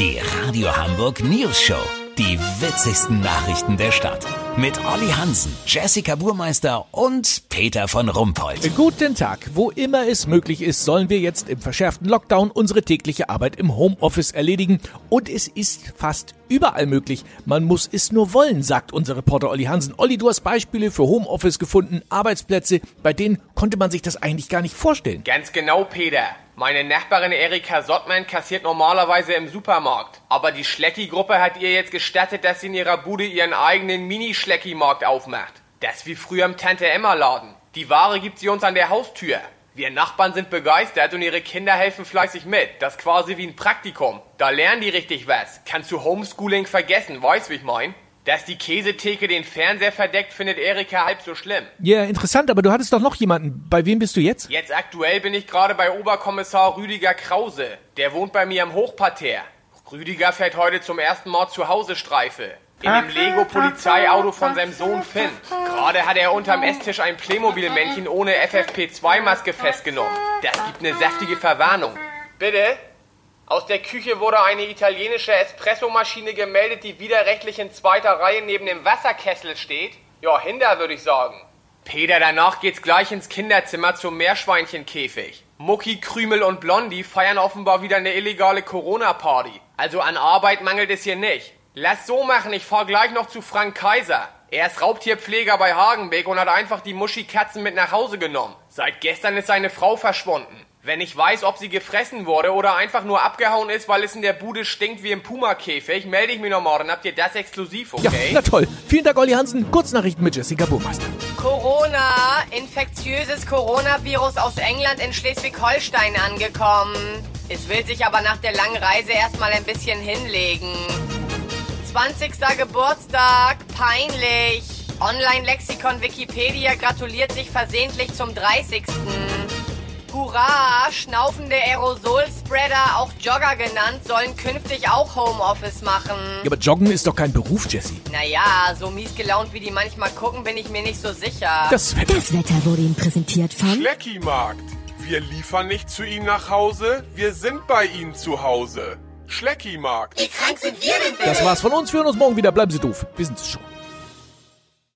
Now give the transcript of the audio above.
Die Radio Hamburg News Show. Die witzigsten Nachrichten der Stadt. Mit Olli Hansen, Jessica Burmeister und Peter von Rumpold. Guten Tag. Wo immer es möglich ist, sollen wir jetzt im verschärften Lockdown unsere tägliche Arbeit im Homeoffice erledigen. Und es ist fast überall möglich. Man muss es nur wollen, sagt unser Reporter Olli Hansen. Olli, du hast Beispiele für Homeoffice gefunden, Arbeitsplätze, bei denen konnte man sich das eigentlich gar nicht vorstellen. Ganz genau, Peter. Meine Nachbarin Erika Sottmann kassiert normalerweise im Supermarkt. Aber die Schlecki-Gruppe hat ihr jetzt gestattet, dass sie in ihrer Bude ihren eigenen Mini-Schlecki-Markt aufmacht. Das wie früher im Tante-Emma-Laden. Die Ware gibt sie uns an der Haustür. Wir Nachbarn sind begeistert und ihre Kinder helfen fleißig mit. Das ist quasi wie ein Praktikum. Da lernen die richtig was. Kannst du Homeschooling vergessen, weißt wie ich mein? Dass die Käsetheke den Fernseher verdeckt, findet Erika halb so schlimm. Ja, interessant, aber du hattest doch noch jemanden. Bei wem bist du jetzt? Jetzt aktuell bin ich gerade bei Oberkommissar Rüdiger Krause. Der wohnt bei mir im Hochparterre. Rüdiger fährt heute zum ersten Mal zu Hause Streife. In dem Lego-Polizeiauto von seinem Sohn Finn. Gerade hat er unterm Esstisch ein Playmobil-Männchen ohne FFP2-Maske festgenommen. Das gibt eine saftige Verwarnung. Bitte? Aus der Küche wurde eine italienische Espressomaschine gemeldet, die widerrechtlich in zweiter Reihe neben dem Wasserkessel steht. Ja, hinter würde ich sagen. Peter, danach geht's gleich ins Kinderzimmer zum Meerschweinchenkäfig. Mucki, Krümel und Blondie feiern offenbar wieder eine illegale Corona-Party. Also an Arbeit mangelt es hier nicht. Lass so machen, ich fahr gleich noch zu Frank Kaiser. Er ist Raubtierpfleger bei Hagenbeck und hat einfach die Muschi-Katzen mit nach Hause genommen. Seit gestern ist seine Frau verschwunden. Wenn ich weiß, ob sie gefressen wurde oder einfach nur abgehauen ist, weil es in der Bude stinkt wie im Puma-Käfig, melde ich mich noch morgen. Habt ihr das exklusiv, Ja, okay? na toll. Vielen Dank, Olli Hansen. Kurznachrichten mit Jessica Burmeister. Corona, infektiöses Coronavirus aus England in Schleswig-Holstein angekommen. Es will sich aber nach der langen Reise erstmal ein bisschen hinlegen. 20. Geburtstag, peinlich. Online-Lexikon Wikipedia gratuliert sich versehentlich zum 30. Hurra, schnaufende Aerosol-Spreader, auch Jogger genannt, sollen künftig auch Homeoffice machen. Ja, aber Joggen ist doch kein Beruf, Jessie. Naja, so mies gelaunt wie die manchmal gucken, bin ich mir nicht so sicher. Das Wetter. Das Wetter wurde Ihnen präsentiert von Schleckimarkt. Wir liefern nicht zu Ihnen nach Hause, wir sind bei Ihnen zu Hause. Schleckimarkt. Das war's von uns. Wir hören uns morgen wieder. Bleiben Sie doof. Wir sind's schon.